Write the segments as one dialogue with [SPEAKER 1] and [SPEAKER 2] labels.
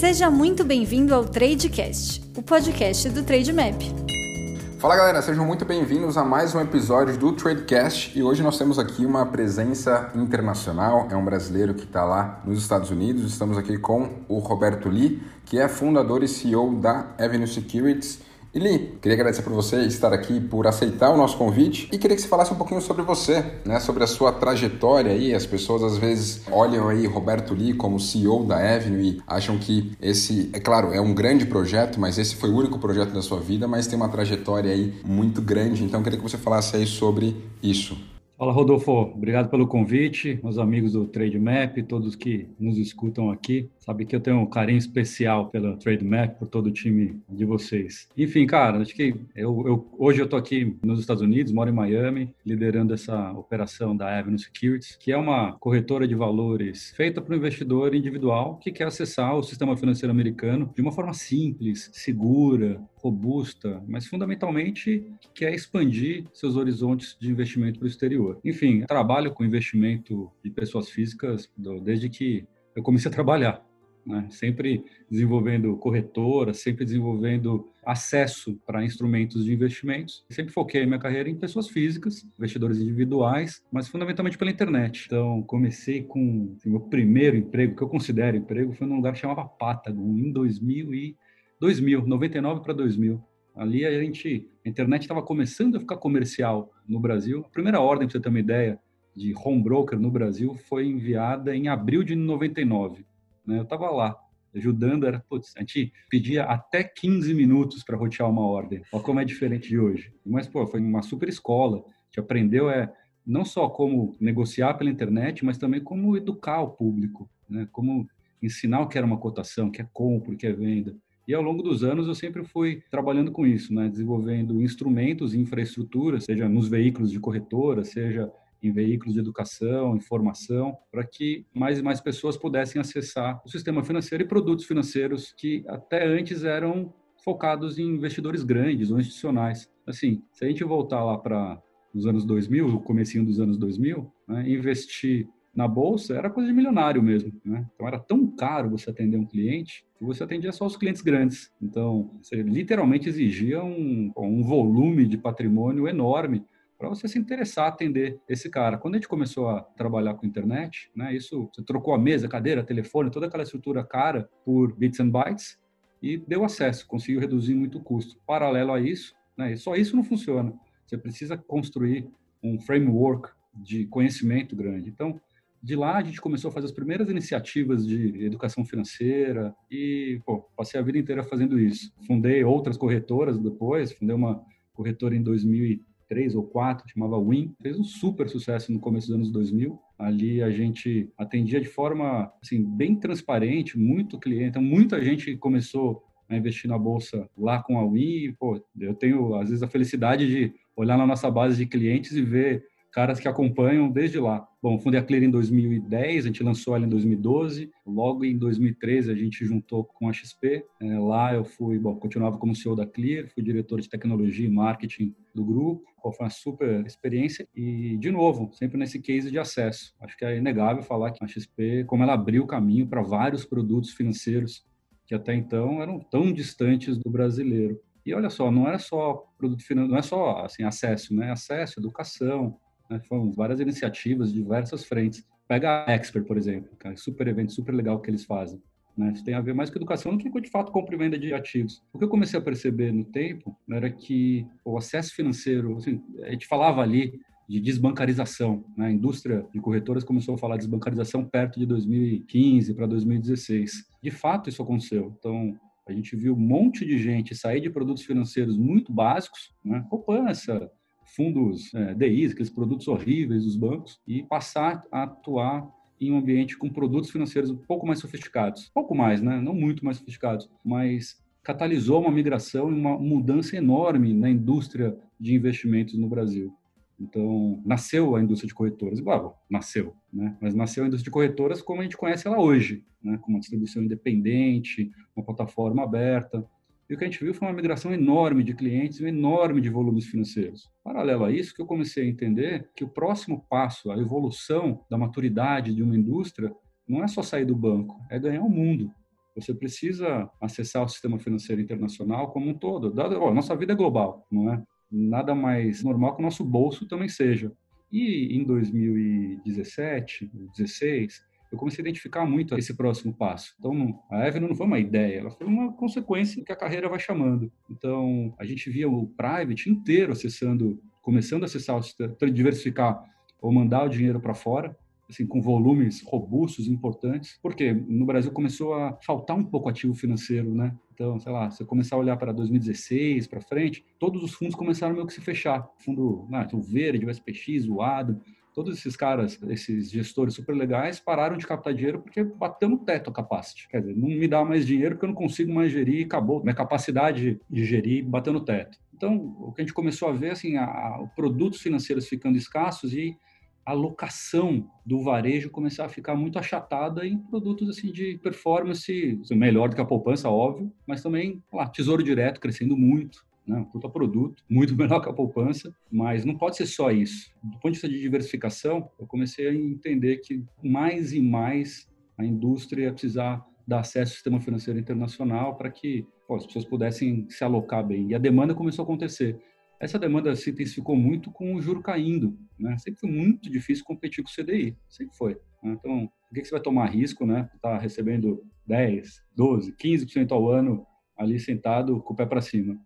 [SPEAKER 1] Seja muito bem-vindo ao Tradecast, o podcast do Trademap.
[SPEAKER 2] Fala galera, sejam muito bem-vindos a mais um episódio do Tradecast e hoje nós temos aqui uma presença internacional, é um brasileiro que está lá nos Estados Unidos. Estamos aqui com o Roberto Lee, que é fundador e CEO da Avenue Securities Eli, queria agradecer por você estar aqui, por aceitar o nosso convite e queria que você falasse um pouquinho sobre você, né, sobre a sua trajetória aí. As pessoas às vezes olham aí Roberto Lee como CEO da Avenue e acham que esse, é claro, é um grande projeto, mas esse foi o único projeto da sua vida, mas tem uma trajetória aí muito grande. Então queria que você falasse aí sobre isso.
[SPEAKER 3] Fala, Rodolfo. Obrigado pelo convite. Meus amigos do Trade Map, todos que nos escutam aqui, sabe que eu tenho um carinho especial pelo Trade Map, por todo o time de vocês. Enfim, cara, acho que eu, eu hoje eu tô aqui nos Estados Unidos, moro em Miami, liderando essa operação da Avenue Securities, que é uma corretora de valores feita para o investidor individual que quer acessar o sistema financeiro americano de uma forma simples, segura, robusta, mas fundamentalmente quer expandir seus horizontes de investimento para o exterior. Enfim, trabalho com investimento de pessoas físicas desde que eu comecei a trabalhar. Né? Sempre desenvolvendo corretora, sempre desenvolvendo acesso para instrumentos de investimentos. Sempre foquei minha carreira em pessoas físicas, investidores individuais, mas fundamentalmente pela internet. Então, comecei com assim, meu primeiro emprego, que eu considero emprego, foi num lugar que chamava Patagon, em 2000 e 2000, 99 para 2000. Ali a gente, a internet estava começando a ficar comercial no Brasil. A primeira ordem, para você ter uma ideia, de home broker no Brasil foi enviada em abril de 99. Né? Eu estava lá ajudando, era, putz, a gente pedia até 15 minutos para rotear uma ordem. Olha como é diferente de hoje. Mas, pô, foi uma super escola. A gente aprendeu é, não só como negociar pela internet, mas também como educar o público, né? como ensinar o que era uma cotação, o que é compra, o que é venda. E ao longo dos anos eu sempre fui trabalhando com isso, né? desenvolvendo instrumentos e infraestrutura, seja nos veículos de corretora, seja em veículos de educação, informação, para que mais e mais pessoas pudessem acessar o sistema financeiro e produtos financeiros que até antes eram focados em investidores grandes ou institucionais. Assim, se a gente voltar lá para os anos 2000, o comecinho dos anos 2000, né, investir na bolsa era coisa de milionário mesmo. Né? Então era tão caro você atender um cliente que você atendia só os clientes grandes. Então você literalmente exigia um, um volume de patrimônio enorme para você se interessar a atender esse cara. Quando a gente começou a trabalhar com internet, né, isso você trocou a mesa, cadeira, telefone, toda aquela estrutura cara por bits and bytes e deu acesso, conseguiu reduzir muito o custo. Paralelo a isso, né, só isso não funciona. Você precisa construir um framework de conhecimento grande. Então, de lá a gente começou a fazer as primeiras iniciativas de educação financeira e pô, passei a vida inteira fazendo isso. Fundei outras corretoras depois, fundei uma corretora em 2003 ou 4, chamava Win, fez um super sucesso no começo dos anos 2000. Ali a gente atendia de forma assim bem transparente, muito cliente, então muita gente começou a investir na bolsa lá com a Win. Pô, eu tenho às vezes a felicidade de olhar na nossa base de clientes e ver caras que acompanham desde lá. Bom, fundei a Clear em 2010, a gente lançou ela em 2012. Logo em 2013 a gente juntou com a XP. É, lá eu fui, bom, continuava como CEO da Clear, fui diretor de tecnologia e marketing do grupo. Foi uma super experiência e, de novo, sempre nesse case de acesso. Acho que é inegável falar que a XP, como ela abriu o caminho para vários produtos financeiros que até então eram tão distantes do brasileiro. E olha só, não era só produto financeiro, não é só assim acesso, né? Acesso, educação, né? Foram várias iniciativas diversas frentes. Pega a Expert, por exemplo, super evento, super legal que eles fazem. Né? Isso tem a ver mais com educação do que com, de fato, compra e venda de ativos. O que eu comecei a perceber no tempo era que o acesso financeiro, assim, a gente falava ali de desbancarização. Né? A indústria de corretoras começou a falar de desbancarização perto de 2015 para 2016. De fato, isso aconteceu. Então, a gente viu um monte de gente sair de produtos financeiros muito básicos, né? poupança, fundos é, DIs, aqueles produtos horríveis dos bancos, e passar a atuar em um ambiente com produtos financeiros um pouco mais sofisticados. Pouco mais, né? Não muito mais sofisticados, mas catalisou uma migração e uma mudança enorme na indústria de investimentos no Brasil. Então, nasceu a indústria de corretoras, igual, nasceu, né? Mas nasceu a indústria de corretoras como a gente conhece ela hoje, né? Com uma distribuição independente, uma plataforma aberta. E o que a gente viu foi uma migração enorme de clientes e um enorme de volumes financeiros. Paralelo a isso, que eu comecei a entender que o próximo passo, a evolução da maturidade de uma indústria, não é só sair do banco, é ganhar o mundo. Você precisa acessar o sistema financeiro internacional como um todo. Nossa vida é global, não é? Nada mais normal que o nosso bolso também seja. E em 2017, 2016, eu comecei a identificar muito esse próximo passo. Então, a Evelyn não foi uma ideia, ela foi uma consequência que a carreira vai chamando. Então, a gente via o private inteiro acessando, começando a acessar, diversificar ou mandar o dinheiro para fora assim, com volumes robustos, importantes, porque no Brasil começou a faltar um pouco ativo financeiro, né? Então, sei lá, você começar a olhar para 2016 para frente, todos os fundos começaram meio que se fechar. Fundo, né, o Verde, o SPX, o ADO, todos esses caras, esses gestores super legais, pararam de captar dinheiro porque bateu no teto a capacity. Quer dizer, não me dá mais dinheiro porque eu não consigo mais gerir e acabou. Minha capacidade de gerir bateu no teto. Então, o que a gente começou a ver, assim, a, a produtos financeiros ficando escassos e a locação do varejo começar a ficar muito achatada em produtos assim de performance melhor do que a poupança, óbvio, mas também lá, tesouro direto crescendo muito, né? produto, muito melhor que a poupança, mas não pode ser só isso. Do ponto de vista de diversificação, eu comecei a entender que mais e mais a indústria ia precisar dar acesso ao sistema financeiro internacional para que pô, as pessoas pudessem se alocar bem. E a demanda começou a acontecer. Essa demanda se intensificou muito com o juro caindo. Né? Sempre foi muito difícil competir com o CDI, sempre foi. Né? Então, por que você vai tomar risco, né? Tá recebendo 10, 12, 15% ao ano ali sentado com o pé para cima.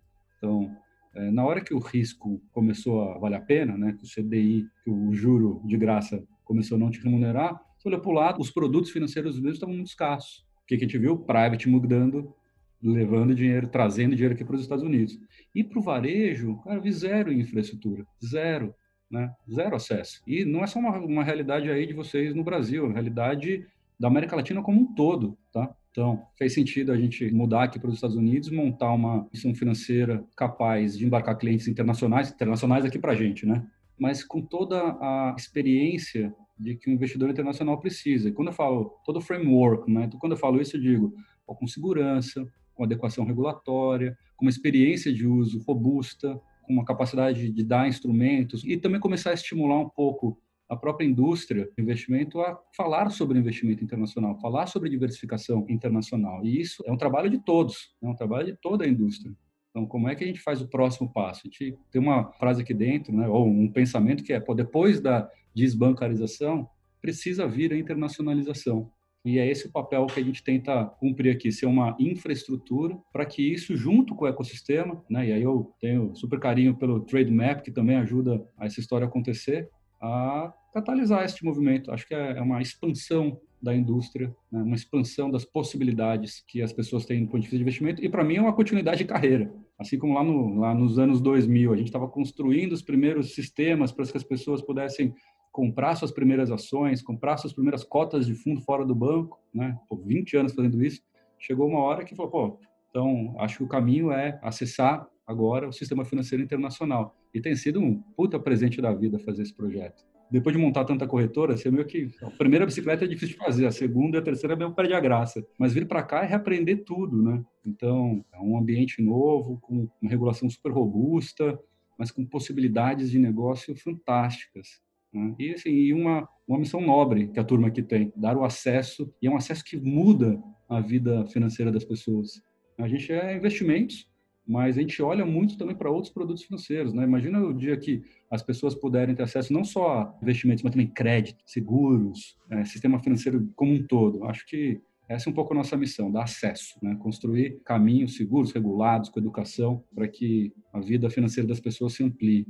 [SPEAKER 3] Então, é, na hora que o risco começou a valer a pena, né? Que o CDI, que o juro de graça começou a não te remunerar, você olhou para o lado, os produtos financeiros mesmo estavam muito escassos. O que a gente viu? Private mudando levando dinheiro, trazendo dinheiro aqui para os Estados Unidos. E para o varejo, cara, vi zero em infraestrutura, zero, né? Zero acesso. E não é só uma, uma realidade aí de vocês no Brasil, é uma realidade da América Latina como um todo, tá? Então, fez sentido a gente mudar aqui para os Estados Unidos, montar uma missão financeira capaz de embarcar clientes internacionais, internacionais aqui para a gente, né? Mas com toda a experiência de que o investidor internacional precisa. E quando eu falo todo o framework, né? Então, quando eu falo isso, eu digo com segurança, com adequação regulatória, com uma experiência de uso robusta, com uma capacidade de dar instrumentos e também começar a estimular um pouco a própria indústria de investimento a falar sobre investimento internacional, falar sobre diversificação internacional. E isso é um trabalho de todos, é um trabalho de toda a indústria. Então, como é que a gente faz o próximo passo? A gente tem uma frase aqui dentro, né, ou um pensamento que é, pô, depois da desbancarização, precisa vir a internacionalização. E é esse o papel que a gente tenta cumprir aqui, ser uma infraestrutura para que isso, junto com o ecossistema, né, e aí eu tenho super carinho pelo Trade Map, que também ajuda a essa história acontecer, a catalisar este movimento. Acho que é, é uma expansão da indústria, né, uma expansão das possibilidades que as pessoas têm no ponto de vista de investimento, e para mim é uma continuidade de carreira. Assim como lá, no, lá nos anos 2000, a gente estava construindo os primeiros sistemas para que as pessoas pudessem comprar suas primeiras ações, comprar suas primeiras cotas de fundo fora do banco, né? Por 20 anos fazendo isso, chegou uma hora que falou, pô, então acho que o caminho é acessar agora o sistema financeiro internacional. E tem sido um puta presente da vida fazer esse projeto. Depois de montar tanta corretora, você meio que a primeira bicicleta é difícil de fazer, a segunda e a terceira é meio perde a graça. Mas vir para cá é reaprender tudo, né? Então, é um ambiente novo, com uma regulação super robusta, mas com possibilidades de negócio fantásticas. Né? E, assim, e uma, uma missão nobre que a turma aqui tem, dar o acesso, e é um acesso que muda a vida financeira das pessoas. A gente é investimentos, mas a gente olha muito também para outros produtos financeiros. Né? Imagina o dia que as pessoas puderem ter acesso não só a investimentos, mas também crédito, seguros, é, sistema financeiro como um todo. Acho que essa é um pouco a nossa missão, dar acesso, né? construir caminhos seguros, regulados, com educação, para que a vida financeira das pessoas se amplie.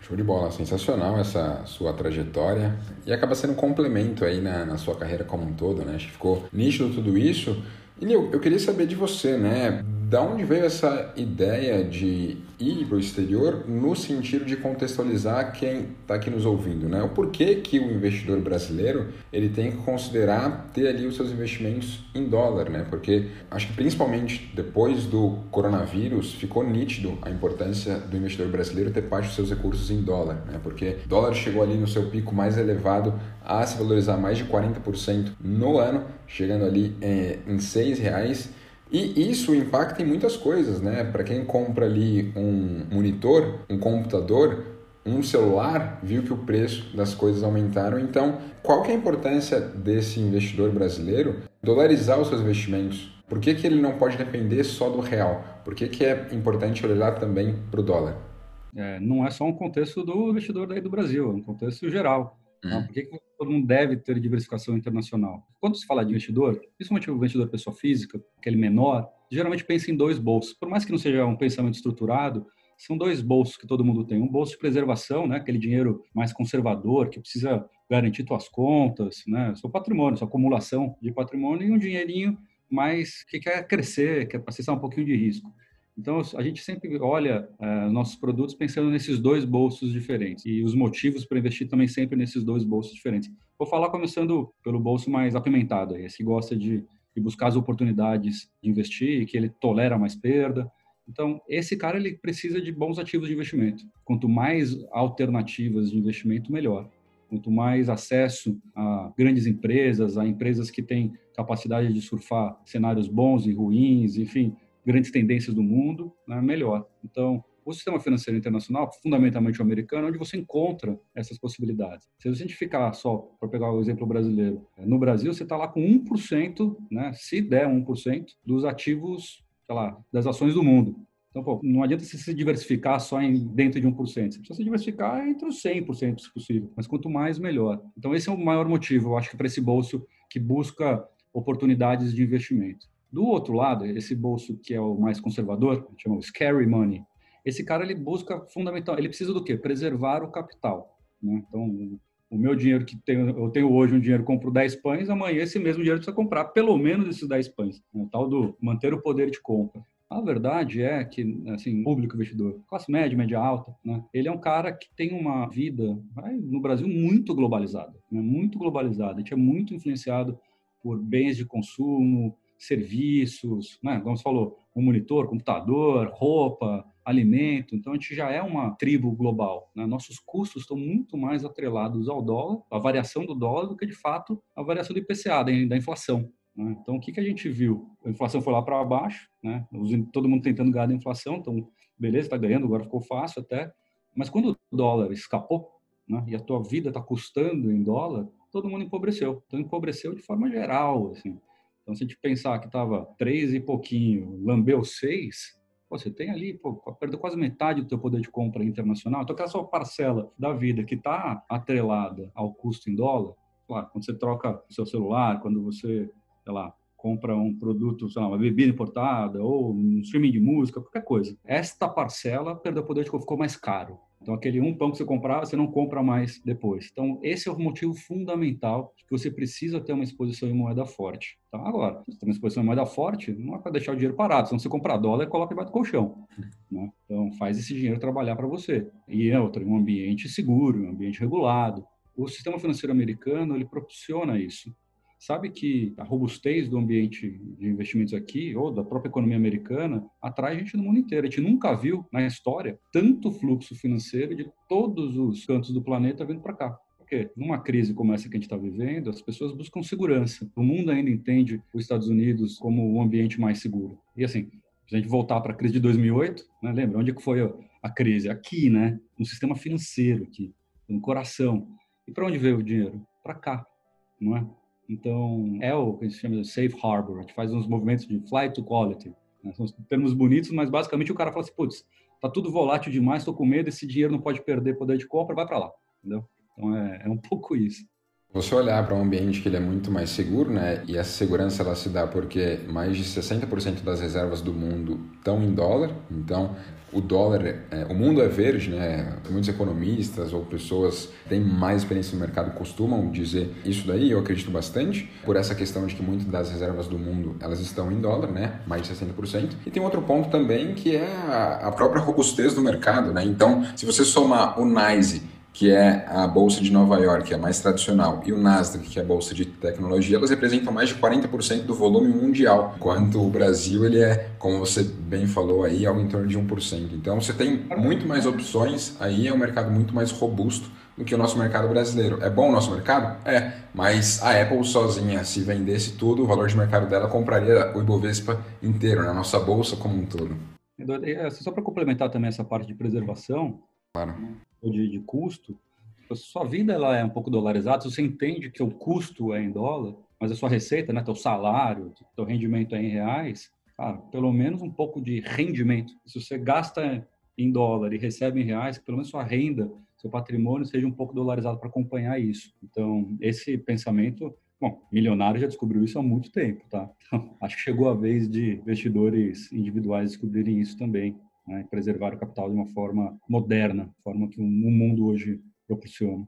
[SPEAKER 2] Show de bola, sensacional essa sua trajetória e acaba sendo um complemento aí na, na sua carreira como um todo, né? Acho que ficou nítido tudo isso. E Nil, eu queria saber de você, né? Da onde veio essa ideia de ir para o exterior no sentido de contextualizar quem está aqui nos ouvindo, né? O porquê que o investidor brasileiro ele tem que considerar ter ali os seus investimentos em dólar, né? Porque acho que principalmente depois do coronavírus ficou nítido a importância do investidor brasileiro ter parte dos seus recursos em dólar, né? Porque dólar chegou ali no seu pico mais elevado a se valorizar mais de 40% no ano, chegando ali é, em seis reais e isso impacta em muitas coisas, né? Para quem compra ali um monitor, um computador, um celular, viu que o preço das coisas aumentaram. Então, qual que é a importância desse investidor brasileiro dolarizar os seus investimentos? Por que, que ele não pode depender só do real? Por que, que é importante olhar também para o dólar?
[SPEAKER 3] É, não é só um contexto do investidor daí do Brasil, é um contexto geral. Tá? Uhum. Por que, que todo mundo deve ter diversificação internacional? Quando se fala de investidor, principalmente o investidor pessoa física, aquele menor, geralmente pensa em dois bolsos. Por mais que não seja um pensamento estruturado, são dois bolsos que todo mundo tem. Um bolso de preservação, né, aquele dinheiro mais conservador, que precisa garantir suas contas, né, seu patrimônio, sua acumulação de patrimônio, e um dinheirinho mais que quer crescer, quer acessar um pouquinho de risco. Então, a gente sempre olha uh, nossos produtos pensando nesses dois bolsos diferentes e os motivos para investir também sempre nesses dois bolsos diferentes. Vou falar começando pelo bolso mais apimentado, esse que gosta de, de buscar as oportunidades de investir, que ele tolera mais perda, então, esse cara ele precisa de bons ativos de investimento. Quanto mais alternativas de investimento, melhor. Quanto mais acesso a grandes empresas, a empresas que têm capacidade de surfar cenários bons e ruins, enfim, grandes tendências do mundo, né, melhor. Então, o sistema financeiro internacional, fundamentalmente o americano, é onde você encontra essas possibilidades. Se a gente ficar só, para pegar o exemplo brasileiro, no Brasil você está lá com 1%, né, se der 1%, dos ativos sei lá, das ações do mundo. Então, pô, não adianta você se diversificar só em, dentro de 1%. Você precisa se diversificar entre os 100%, se possível. Mas quanto mais, melhor. Então, esse é o maior motivo, eu acho para esse bolso que busca oportunidades de investimento. Do outro lado, esse bolso que é o mais conservador, chama o scary money, esse cara ele busca fundamental, ele precisa do quê? Preservar o capital. Né? Então, o meu dinheiro que tenho, eu tenho hoje um dinheiro, compro 10 pães, amanhã esse mesmo dinheiro precisa comprar pelo menos esses 10 pães. Né? O tal do manter o poder de compra. A verdade é que, assim, público investidor, classe média, média alta, né? Ele é um cara que tem uma vida, no Brasil, muito globalizada, né? muito globalizada. A gente é muito influenciado por bens de consumo, serviços, né? Como você falou, um monitor, computador, roupa, alimento. Então, a gente já é uma tribo global. Né? Nossos custos estão muito mais atrelados ao dólar, à variação do dólar, do que, de fato, a variação do IPCA, da inflação. Né? Então, o que, que a gente viu? A inflação foi lá para baixo, né? todo mundo tentando ganhar da inflação, então, beleza, está ganhando, agora ficou fácil até. Mas quando o dólar escapou, né? e a tua vida está custando em dólar, todo mundo empobreceu. Então, empobreceu de forma geral, assim. Então, se a gente pensar que estava três e pouquinho, lambeu seis, você tem ali, pô, perdeu quase metade do teu poder de compra internacional. Então, aquela sua parcela da vida que está atrelada ao custo em dólar, claro, quando você troca o seu celular, quando você, sei lá, compra um produto, sei lá, uma bebida importada ou um streaming de música, qualquer coisa. Esta parcela perdeu poder de compra, ficou mais caro. Então, aquele um pão que você comprava, você não compra mais depois. Então, esse é o motivo fundamental que você precisa ter uma exposição em moeda forte. Então, agora, se você tem uma exposição em moeda forte, não é para deixar o dinheiro parado. Senão, você comprar dólar, coloca debaixo do colchão. Né? Então, faz esse dinheiro trabalhar para você. E é outro, um ambiente seguro, um ambiente regulado. O sistema financeiro americano, ele proporciona isso sabe que a robustez do ambiente de investimentos aqui, ou da própria economia americana, atrai gente no mundo inteiro. A gente nunca viu na história tanto fluxo financeiro de todos os cantos do planeta vindo para cá. Porque numa crise como essa que a gente está vivendo, as pessoas buscam segurança. O mundo ainda entende os Estados Unidos como o um ambiente mais seguro. E assim, se a gente voltar para a crise de 2008, né, lembra onde que foi a crise? Aqui, né? No sistema financeiro, aqui, no coração. E para onde veio o dinheiro? Para cá, não é? Então, é o que a gente chama de safe harbor. A gente faz uns movimentos de flight to quality. Né? São termos bonitos, mas basicamente o cara fala assim, putz, tá tudo volátil demais, estou com medo, esse dinheiro não pode perder poder de compra, vai para lá. Entendeu? Então, é, é um pouco isso.
[SPEAKER 2] Você olhar para um ambiente que ele é muito mais seguro, né? E essa segurança ela se dá porque mais de 60% das reservas do mundo estão em dólar. Então, o dólar, é, o mundo é verde, né? Muitos economistas ou pessoas que têm mais experiência no mercado costumam dizer isso daí, eu acredito bastante, por essa questão de que muitas das reservas do mundo, elas estão em dólar, né? Mais de 60%. E tem outro ponto também que é a própria robustez do mercado, né? Então, se você somar o NYSE que é a bolsa de Nova York, a mais tradicional, e o Nasdaq, que é a bolsa de tecnologia, elas representam mais de 40% do volume mundial, enquanto o Brasil ele é, como você bem falou aí, algo em torno de 1%. Então você tem muito mais opções, aí é um mercado muito mais robusto do que o nosso mercado brasileiro. É bom o nosso mercado? É, mas a Apple sozinha, se vendesse tudo, o valor de mercado dela compraria o Ibovespa inteiro, na né? nossa bolsa como um todo.
[SPEAKER 3] É, só para complementar também essa parte de preservação,
[SPEAKER 2] claro
[SPEAKER 3] de, de custo, sua vida ela é um pouco dolarizada, se você entende que o custo é em dólar, mas a sua receita, né, teu salário, teu rendimento é em reais, cara, pelo menos um pouco de rendimento. Se você gasta em dólar e recebe em reais, pelo menos sua renda, seu patrimônio seja um pouco dolarizado para acompanhar isso. Então, esse pensamento, bom, milionário já descobriu isso há muito tempo, tá? Então, acho que chegou a vez de investidores individuais descobrirem isso também, né? preservar o capital de uma forma moderna, forma que o mundo hoje proporciona.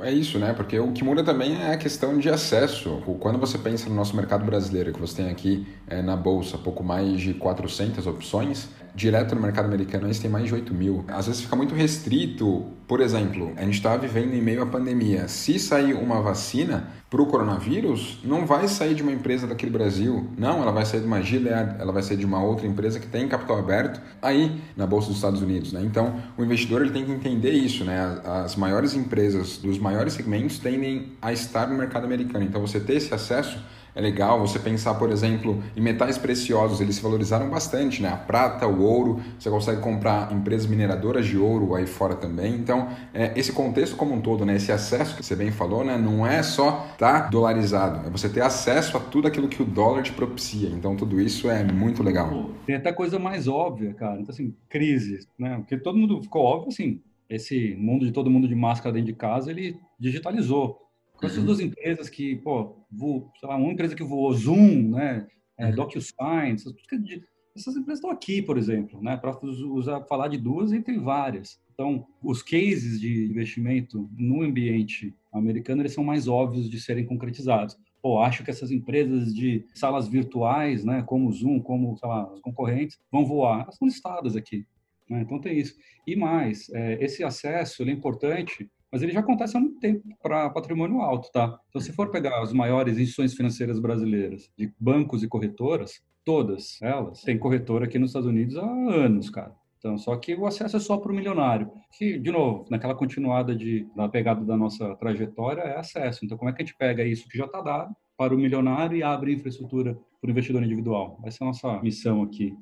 [SPEAKER 2] É isso, né? Porque o que muda também é a questão de acesso. Quando você pensa no nosso mercado brasileiro, que você tem aqui é, na Bolsa pouco mais de 400 opções, direto no mercado americano eles têm mais de 8 mil. Às vezes fica muito restrito. Por exemplo, a gente está vivendo em meio à pandemia. Se sair uma vacina para o coronavírus, não vai sair de uma empresa daquele Brasil. Não, ela vai sair de uma Gilead, ela vai sair de uma outra empresa que tem capital aberto aí na Bolsa dos Estados Unidos. Né? Então, o investidor ele tem que entender isso. Né? As maiores empresas dos maiores segmentos tendem a estar no mercado americano. Então, você ter esse acesso é legal você pensar, por exemplo, em metais preciosos, eles se valorizaram bastante, né? A prata, o ouro, você consegue comprar empresas mineradoras de ouro aí fora também. Então, é, esse contexto como um todo, né? Esse acesso que você bem falou, né? Não é só estar tá dolarizado, é você ter acesso a tudo aquilo que o dólar te propicia. Então, tudo isso é muito legal.
[SPEAKER 3] Tem até coisa mais óbvia, cara. Então, assim, crise, né? Porque todo mundo ficou óbvio, assim, esse mundo de todo mundo de máscara dentro de casa, ele digitalizou. Essas uhum. duas empresas que, pô, voou, sei lá, uma empresa que voou Zoom, né, é, uhum. DocuSign, essas, essas empresas estão aqui, por exemplo, né, para usar falar de duas entre várias. Então, os cases de investimento no ambiente americano eles são mais óbvios de serem concretizados. Pô, acho que essas empresas de salas virtuais, né, como o Zoom, como sei lá, os concorrentes, vão voar. Elas são listadas aqui. Né? Então tem isso. E mais, é, esse acesso é importante mas ele já acontece há muito tempo para patrimônio alto, tá? Então, se for pegar as maiores instituições financeiras brasileiras, de bancos e corretoras, todas elas têm corretora aqui nos Estados Unidos há anos, cara. Então, só que o acesso é só para o milionário. Que, de novo, naquela continuada de, da pegada da nossa trajetória, é acesso. Então, como é que a gente pega isso que já está dado para o milionário e abre infraestrutura para o investidor individual? Essa é a nossa missão aqui.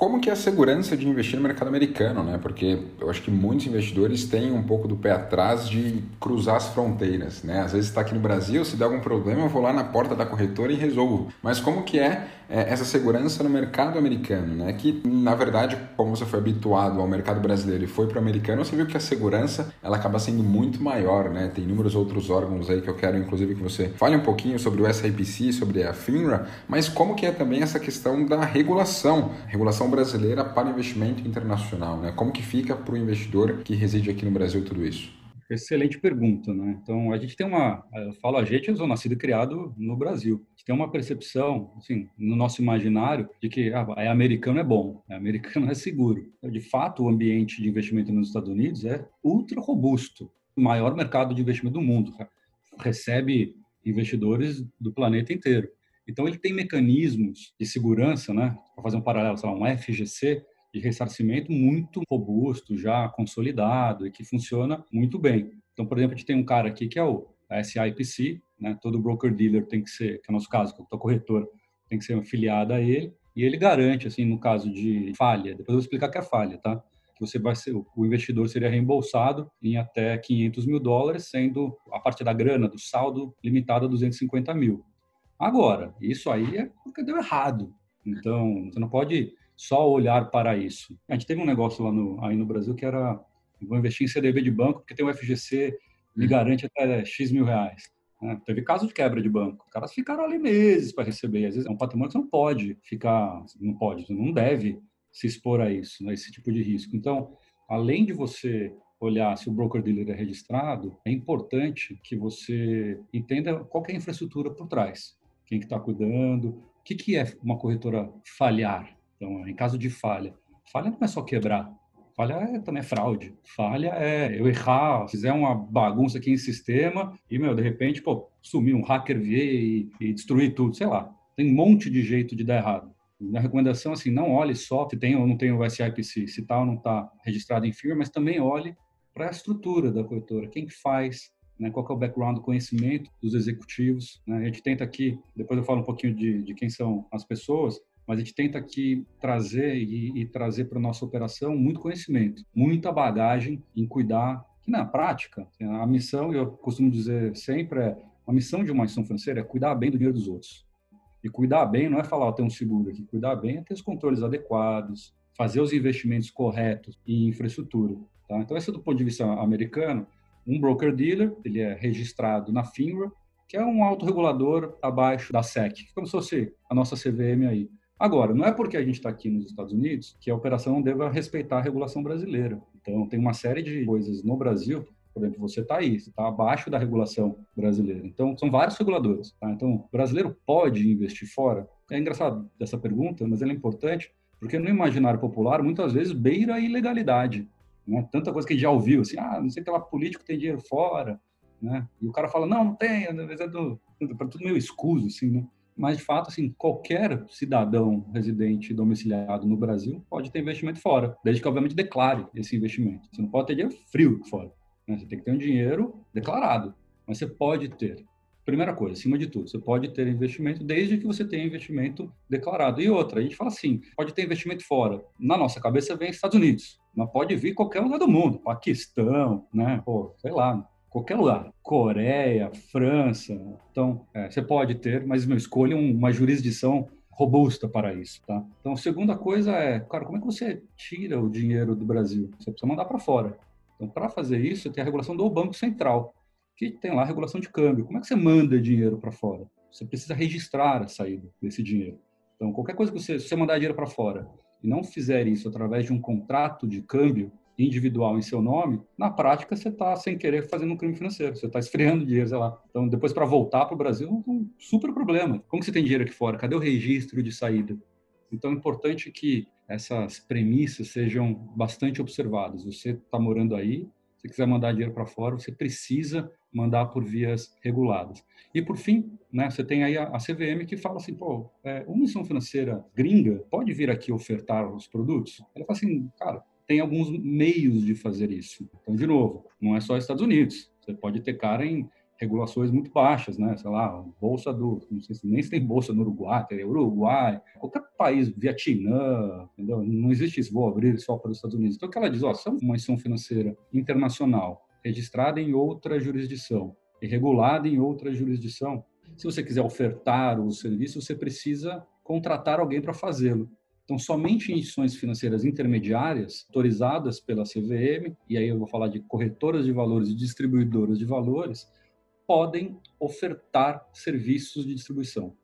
[SPEAKER 2] Como que é a segurança de investir no mercado americano, né? Porque eu acho que muitos investidores têm um pouco do pé atrás de cruzar as fronteiras, né? Às vezes está aqui no Brasil, se der algum problema, eu vou lá na porta da corretora e resolvo. Mas como que é, é essa segurança no mercado americano, né? Que na verdade, como você foi habituado ao mercado brasileiro e foi para o americano, você viu que a segurança ela acaba sendo muito maior, né? Tem inúmeros outros órgãos aí que eu quero, inclusive, que você fale um pouquinho sobre o SIPC, sobre a FINRA, mas como que é também essa questão da regulação, regulação brasileira para investimento internacional, né? Como que fica para o investidor que reside aqui no Brasil tudo isso?
[SPEAKER 3] Excelente pergunta, né? Então, a gente tem uma, eu falo a gente, eu sou nascido e criado no Brasil. A gente tem uma percepção, assim, no nosso imaginário de que ah, é americano é bom, é americano é seguro. De fato, o ambiente de investimento nos Estados Unidos é ultra robusto, o maior mercado de investimento do mundo. Recebe investidores do planeta inteiro. Então, ele tem mecanismos de segurança, né? Para fazer um paralelo, sei lá, um FGC, de ressarcimento muito robusto, já consolidado e que funciona muito bem. Então, por exemplo, a gente tem um cara aqui que é o SIPC, né? Todo broker dealer tem que ser, que é o nosso caso, que é o corretor, tem que ser afiliado a ele e ele garante, assim, no caso de falha, depois eu vou explicar que é falha, tá? Que você vai ser, o investidor seria reembolsado em até 500 mil dólares, sendo a parte da grana, do saldo, limitado a 250 mil. Agora, isso aí é porque deu errado. Então, você não pode só olhar para isso. A gente teve um negócio lá no, aí no Brasil que era vou investir em CDB de banco porque tem o FGC me garante até X mil reais. Né? Teve caso de quebra de banco. Os caras ficaram ali meses para receber. Às vezes é um patrimônio que você não pode ficar, não pode, você não deve se expor a isso, a esse tipo de risco. Então, além de você olhar se o broker dealer é registrado, é importante que você entenda qual é a infraestrutura por trás quem que está cuidando, o que, que é uma corretora falhar. Então, em caso de falha, falha não é só quebrar, falha é, também é fraude. Falha é eu errar, fizer uma bagunça aqui em sistema e, meu, de repente, pô, sumir, um hacker vir e, e destruir tudo, sei lá. Tem um monte de jeito de dar errado. Minha recomendação, assim, não olhe só se tem ou não tem o SIPC, se tal tá ou não está registrado em firma, mas também olhe para a estrutura da corretora, quem que faz, né, qual é o background, o conhecimento dos executivos. Né? A gente tenta aqui, depois eu falo um pouquinho de, de quem são as pessoas, mas a gente tenta aqui trazer e, e trazer para a nossa operação muito conhecimento, muita bagagem em cuidar, que na prática, a missão, eu costumo dizer sempre, é A missão de uma instituição financeira é cuidar bem do dinheiro dos outros. E cuidar bem não é falar, oh, tem um seguro aqui. Cuidar bem é ter os controles adequados, fazer os investimentos corretos em infraestrutura. Tá? Então, esse é do ponto de vista americano. Um broker-dealer, ele é registrado na FINRA, que é um autorregulador abaixo da SEC, como se fosse a nossa CVM aí. Agora, não é porque a gente está aqui nos Estados Unidos que a operação deva respeitar a regulação brasileira. Então, tem uma série de coisas no Brasil por exemplo, você está aí, você está abaixo da regulação brasileira. Então, são vários reguladores. Tá? Então, o brasileiro pode investir fora? É engraçado essa pergunta, mas ela é importante, porque no imaginário popular, muitas vezes, beira a ilegalidade. Né? Tanta coisa que a gente já ouviu, assim, ah, não sei que lá político tem dinheiro fora, né? E o cara fala, não, não tem, é do, para tudo meio escuso, assim, né? Mas, de fato, assim, qualquer cidadão residente domiciliado no Brasil pode ter investimento fora, desde que, obviamente, declare esse investimento. Você não pode ter dinheiro frio fora. Né? Você tem que ter um dinheiro declarado, mas você pode ter. Primeira coisa, acima de tudo, você pode ter investimento desde que você tenha investimento declarado. E outra, a gente fala assim, pode ter investimento fora. Na nossa cabeça vem Estados Unidos, mas pode vir qualquer lugar do mundo, Paquistão, né? Pô, sei lá, qualquer lugar. Coreia, França. Então, é, você pode ter, mas meu, escolha uma jurisdição robusta para isso, tá? Então, a segunda coisa é, cara, como é que você tira o dinheiro do Brasil? Você precisa mandar para fora. Então, para fazer isso, tem a regulação do Banco Central, que tem lá regulação de câmbio. Como é que você manda dinheiro para fora? Você precisa registrar a saída desse dinheiro. Então, qualquer coisa que você, se você mandar dinheiro para fora e não fizer isso através de um contrato de câmbio individual em seu nome, na prática você está sem querer fazendo um crime financeiro, você está esfriando dinheiro, sei lá. Então, depois para voltar para o Brasil, é um super problema. Como você tem dinheiro aqui fora? Cadê o registro de saída? Então, é importante que essas premissas sejam bastante observadas. Você está morando aí, se quiser mandar dinheiro para fora, você precisa mandar por vias reguladas. E por fim, né, você tem aí a, CVM que fala assim, pô, é, uma missão financeira gringa pode vir aqui ofertar os produtos? Ela fala assim, cara, tem alguns meios de fazer isso. Então, de novo, não é só Estados Unidos. Você pode ter cara em regulações muito baixas, né? Sei lá, bolsa do, não sei se nem se tem bolsa no Uruguai, tem Uruguai, qualquer país, Vietnã, entendeu? Não existe isso, vou abrir só para os Estados Unidos. Então, o que ela diz, ó, se é uma instituição financeira internacional registrada em outra jurisdição e regulada em outra jurisdição, se você quiser ofertar o serviço, você precisa contratar alguém para fazê-lo. Então, somente instituições financeiras intermediárias, autorizadas pela CVM, e aí eu vou falar de corretoras de valores e distribuidoras de valores, podem ofertar serviços de distribuição.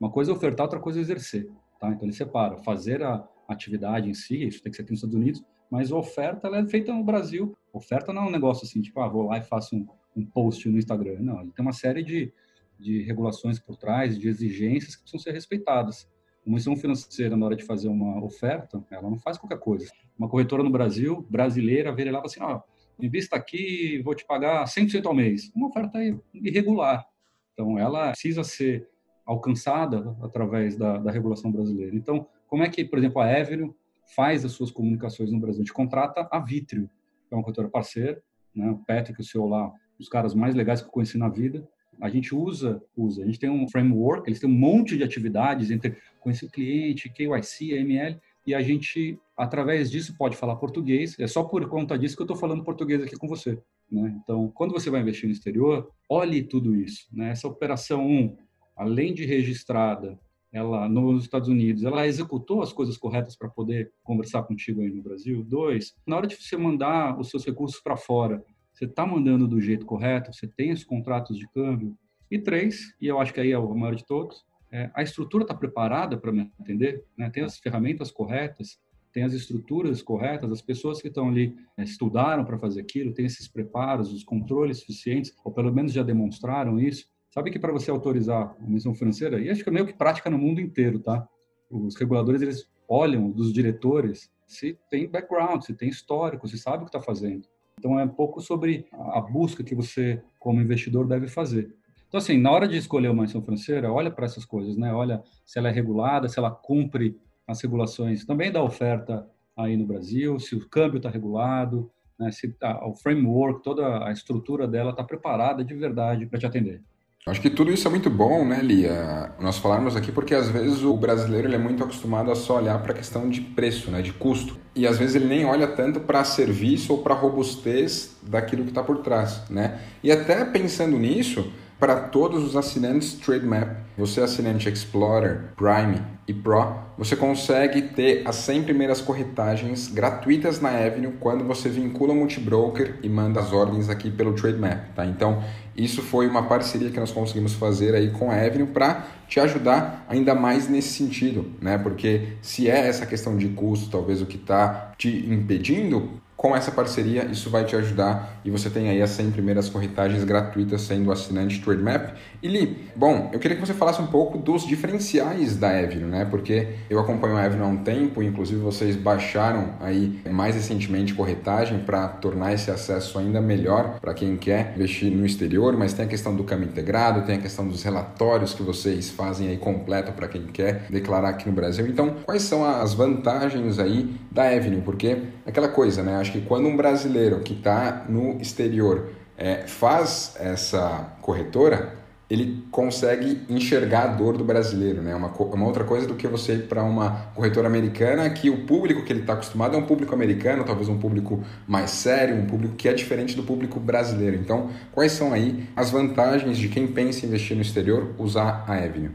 [SPEAKER 3] Uma coisa é ofertar, outra coisa é exercer. Tá? Então ele separa fazer a atividade em si, isso tem que ser aqui nos Estados Unidos, mas a oferta é feita no Brasil. Oferta não é um negócio assim, tipo, ah, vou lá e faço um, um post no Instagram. Não, ele tem uma série de, de regulações por trás, de exigências que precisam ser respeitadas. Uma instituição financeira, na hora de fazer uma oferta, ela não faz qualquer coisa. Uma corretora no Brasil, brasileira, vira lá e fala assim, ó, invista aqui, vou te pagar 100% ao mês. Uma oferta irregular. Então, ela precisa ser alcançada através da, da regulação brasileira. Então, como é que, por exemplo, a Avenue faz as suas comunicações no Brasil? A gente contrata a Vitrio, que é uma corretora parceira, né? o Patrick, o seu lá, os caras mais legais que eu conheci na vida. A gente usa, usa. A gente tem um framework, eles têm um monte de atividades entre conhecer o cliente, KYC, AML, e a gente, através disso, pode falar português. É só por conta disso que eu estou falando português aqui com você. Né? Então, quando você vai investir no exterior, olhe tudo isso. Né? Essa operação 1, além de registrada, ela nos Estados Unidos, ela executou as coisas corretas para poder conversar contigo aí no Brasil. Dois, na hora de você mandar os seus recursos para fora, você está mandando do jeito correto, você tem os contratos de câmbio. E três, e eu acho que aí é o maior de todos, é, a estrutura está preparada para me atender, né? tem as ferramentas corretas, tem as estruturas corretas, as pessoas que estão ali é, estudaram para fazer aquilo, têm esses preparos, os controles suficientes, ou pelo menos já demonstraram isso. Sabe que para você autorizar uma missão financeira, e acho que é meio que prática no mundo inteiro, tá? Os reguladores, eles olham dos diretores se tem background, se tem histórico, se sabe o que está fazendo. Então, é um pouco sobre a busca que você, como investidor, deve fazer. Então, assim, na hora de escolher uma instituição financeira, olha para essas coisas, né? Olha se ela é regulada, se ela cumpre as regulações também da oferta aí no Brasil, se o câmbio está regulado, né? se tá, o framework, toda a estrutura dela está preparada de verdade para te atender.
[SPEAKER 2] Acho que tudo isso é muito bom, né, Lia? Nós falarmos aqui porque às vezes o brasileiro ele é muito acostumado a só olhar para a questão de preço, né, de custo. E às vezes ele nem olha tanto para serviço ou para robustez daquilo que está por trás, né? E até pensando nisso, para todos os assinantes TradeMap. Você assinante Explorer, Prime e Pro, você consegue ter as 100 primeiras corretagens gratuitas na Avenue quando você vincula o multibroker e manda as ordens aqui pelo TradeMap, tá? Então, isso foi uma parceria que nós conseguimos fazer aí com a Avenue para te ajudar ainda mais nesse sentido, né? Porque se é essa questão de custo, talvez o que está te impedindo, com essa parceria, isso vai te ajudar e você tem aí as 100 primeiras corretagens gratuitas sendo assinante TradeMap. E Li, bom, eu queria que você falasse um pouco dos diferenciais da Avenue, né? Porque eu acompanho a Avenue há um tempo, inclusive vocês baixaram aí mais recentemente corretagem para tornar esse acesso ainda melhor para quem quer investir no exterior, mas tem a questão do câmbio integrado, tem a questão dos relatórios que vocês fazem aí completo para quem quer declarar aqui no Brasil. Então, quais são as vantagens aí da Avenue? Porque aquela coisa, né? Acho que quando um brasileiro que está no exterior é, faz essa corretora, ele consegue enxergar a dor do brasileiro, né? Uma, uma outra coisa do que você ir para uma corretora americana, que o público que ele está acostumado é um público americano, talvez um público mais sério, um público que é diferente do público brasileiro. Então, quais são aí as vantagens de quem pensa em investir no exterior usar a Avenue?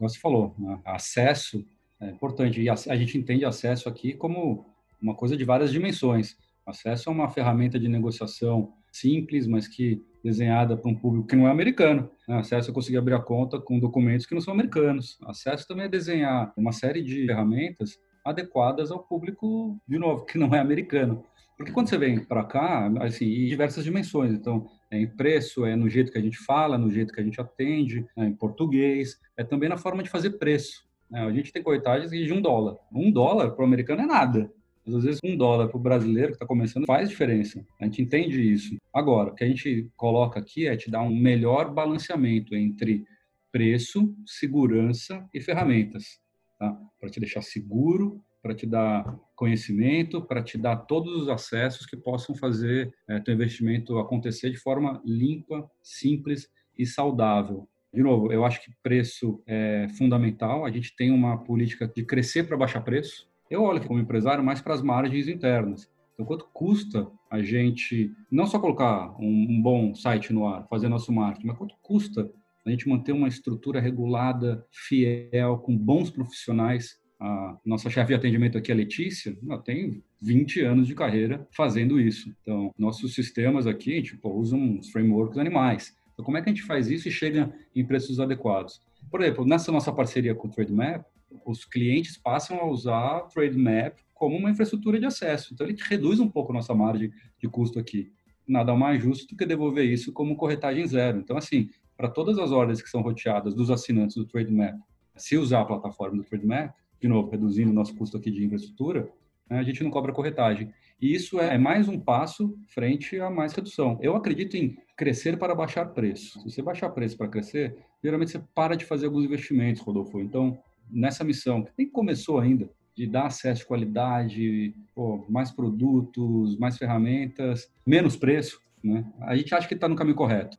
[SPEAKER 3] Você falou, né? acesso é importante e a, a gente entende acesso aqui como uma coisa de várias dimensões. Acesso é uma ferramenta de negociação simples, mas que desenhada para um público que não é americano. Né? Acesso é conseguir abrir a conta com documentos que não são americanos. Acesso também é desenhar uma série de ferramentas adequadas ao público, de novo, que não é americano. Porque quando você vem para cá, assim, em diversas dimensões. Então, é em preço, é no jeito que a gente fala, no jeito que a gente atende, é em português, é também na forma de fazer preço. Né? A gente tem corretagens de um dólar. Um dólar para o americano é nada. Mas às vezes um dólar para o brasileiro que está começando faz diferença. A gente entende isso. Agora, o que a gente coloca aqui é te dar um melhor balanceamento entre preço, segurança e ferramentas, tá? Para te deixar seguro, para te dar conhecimento, para te dar todos os acessos que possam fazer é, teu investimento acontecer de forma limpa, simples e saudável. De novo, eu acho que preço é fundamental. A gente tem uma política de crescer para baixar preço. Eu olho como empresário mais para as margens internas. Então, quanto custa a gente não só colocar um, um, bom site no ar, fazer nosso marketing, mas quanto custa a gente manter uma estrutura regulada, fiel, com bons profissionais? A nossa chefe de atendimento aqui, a Letícia, ela tem 20 anos de carreira fazendo isso. Então, nossos sistemas aqui, tipo, usam uns frameworks animais. Então, como é que a gente faz isso e chega em preços adequados? Por exemplo, nessa nossa parceria com o TradeMap, os clientes passam a usar TradeMap como uma infraestrutura de acesso. Então, ele reduz um pouco a nossa margem de custo aqui. Nada mais justo do que devolver isso como corretagem zero. Então, assim, para todas as ordens que são roteadas dos assinantes do TradeMap, se usar a plataforma do TradeMap, de novo, reduzindo o nosso custo aqui de infraestrutura, né, a gente não cobra corretagem. E isso é mais um passo frente a mais redução. Eu acredito em crescer para baixar preço. Se você baixar preço para crescer, geralmente você para de fazer alguns investimentos, Rodolfo. Então, nessa missão, que nem começou ainda, de dar acesso de qualidade, pô, mais produtos, mais ferramentas, menos preço, né? A gente acha que está no caminho correto.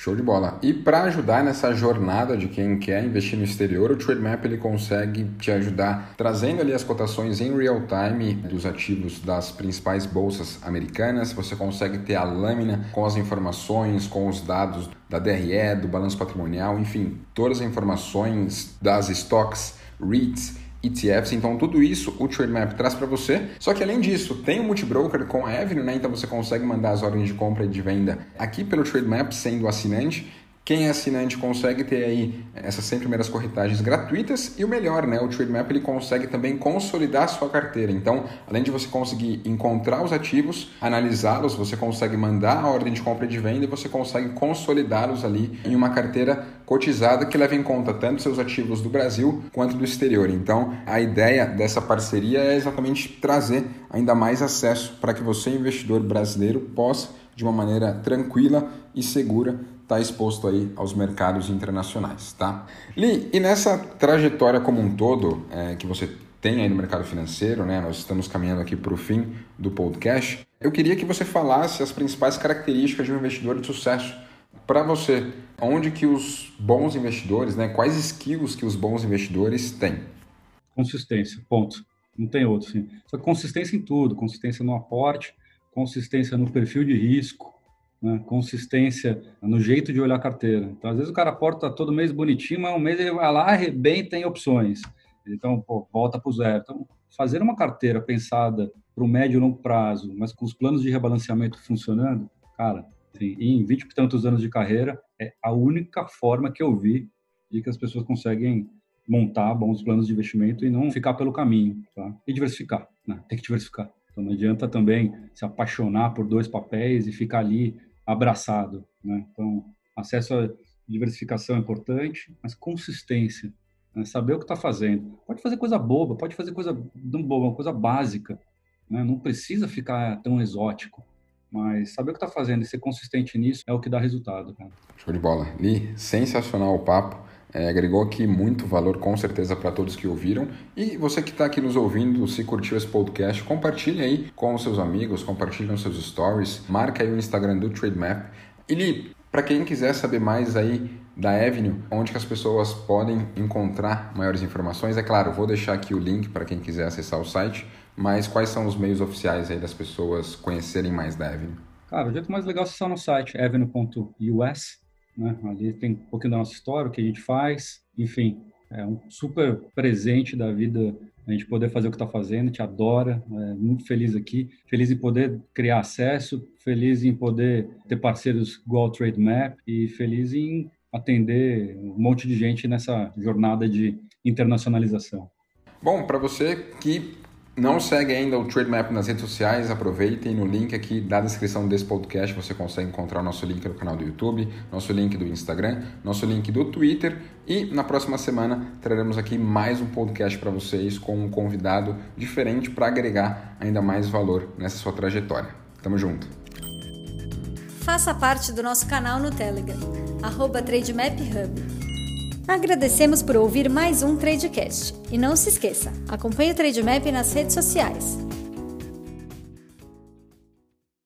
[SPEAKER 2] Show de bola. E para ajudar nessa jornada de quem quer investir no exterior, o TradeMap ele consegue te ajudar trazendo ali as cotações em real time dos ativos das principais bolsas americanas. Você consegue ter a lâmina com as informações, com os dados da DRE, do balanço patrimonial, enfim, todas as informações das stocks, REITs ETFs, então tudo isso o TradeMap traz para você. Só que além disso, tem o multibroker com a Avenue, né? Então você consegue mandar as ordens de compra e de venda aqui pelo TradeMap sendo assinante quem é assinante consegue ter aí essas 100 primeiras corretagens gratuitas e o melhor, né? O TradeMap ele consegue também consolidar a sua carteira. Então, além de você conseguir encontrar os ativos, analisá-los, você consegue mandar a ordem de compra e de venda e você consegue consolidá-los ali em uma carteira cotizada que leva em conta tanto seus ativos do Brasil quanto do exterior. Então, a ideia dessa parceria é exatamente trazer ainda mais acesso para que você, investidor brasileiro, possa de uma maneira tranquila e segura está exposto aí aos mercados internacionais, tá? Li, e nessa trajetória como um todo é, que você tem aí no mercado financeiro, né? Nós estamos caminhando aqui para o fim do podcast. Eu queria que você falasse as principais características de um investidor de sucesso para você. Onde que os bons investidores, né? Quais skills que os bons investidores têm?
[SPEAKER 3] Consistência, ponto. Não tem outro, sim. Só consistência em tudo, consistência no aporte, consistência no perfil de risco, né? consistência no jeito de olhar a carteira. Então, às vezes o cara aporta todo mês bonitinho, mas um mês ele vai lá, arrebenta em opções. Então, pô, volta para o zero. Então, fazer uma carteira pensada para o médio e longo prazo, mas com os planos de rebalanceamento funcionando, cara, assim, em 20 e tantos anos de carreira, é a única forma que eu vi de que as pessoas conseguem montar bons planos de investimento e não ficar pelo caminho, tá? E diversificar, né? Tem que diversificar. Então não adianta também se apaixonar por dois papéis e ficar ali abraçado, né? Então, acesso à diversificação é importante, mas consistência, né? saber o que está fazendo. Pode fazer coisa boba, pode fazer coisa não boba, coisa básica, né? Não precisa ficar tão exótico, mas saber o que está fazendo e ser consistente nisso é o que dá resultado. Cara.
[SPEAKER 2] Show de bola. Li, sensacional o papo. É, agregou aqui muito valor, com certeza, para todos que ouviram. E você que está aqui nos ouvindo, se curtiu esse podcast, compartilhe aí com os seus amigos, compartilhe nos seus stories, marca aí o Instagram do Trademap. E para quem quiser saber mais aí da Avenue, onde que as pessoas podem encontrar maiores informações, é claro, vou deixar aqui o link para quem quiser acessar o site, mas quais são os meios oficiais aí das pessoas conhecerem mais da Avenue?
[SPEAKER 3] Cara, o jeito mais legal é acessar no site avenue.us, né? Ali tem um pouquinho da nossa história, o que a gente faz, enfim, é um super presente da vida a gente poder fazer o que está fazendo, te adora, é muito feliz aqui, feliz em poder criar acesso, feliz em poder ter parceiros igual Trade Map e feliz em atender um monte de gente nessa jornada de internacionalização.
[SPEAKER 2] Bom, para você que não segue ainda o Trademap nas redes sociais, aproveitem no link aqui da descrição desse podcast, você consegue encontrar o nosso link no canal do YouTube, nosso link do Instagram, nosso link do Twitter e na próxima semana traremos aqui mais um podcast para vocês com um convidado diferente para agregar ainda mais valor nessa sua trajetória. Tamo junto.
[SPEAKER 1] Faça parte do nosso canal no Telegram, arroba TradeMapHub. Agradecemos por ouvir mais um Tradecast. E não se esqueça, acompanhe o Trademap nas redes sociais.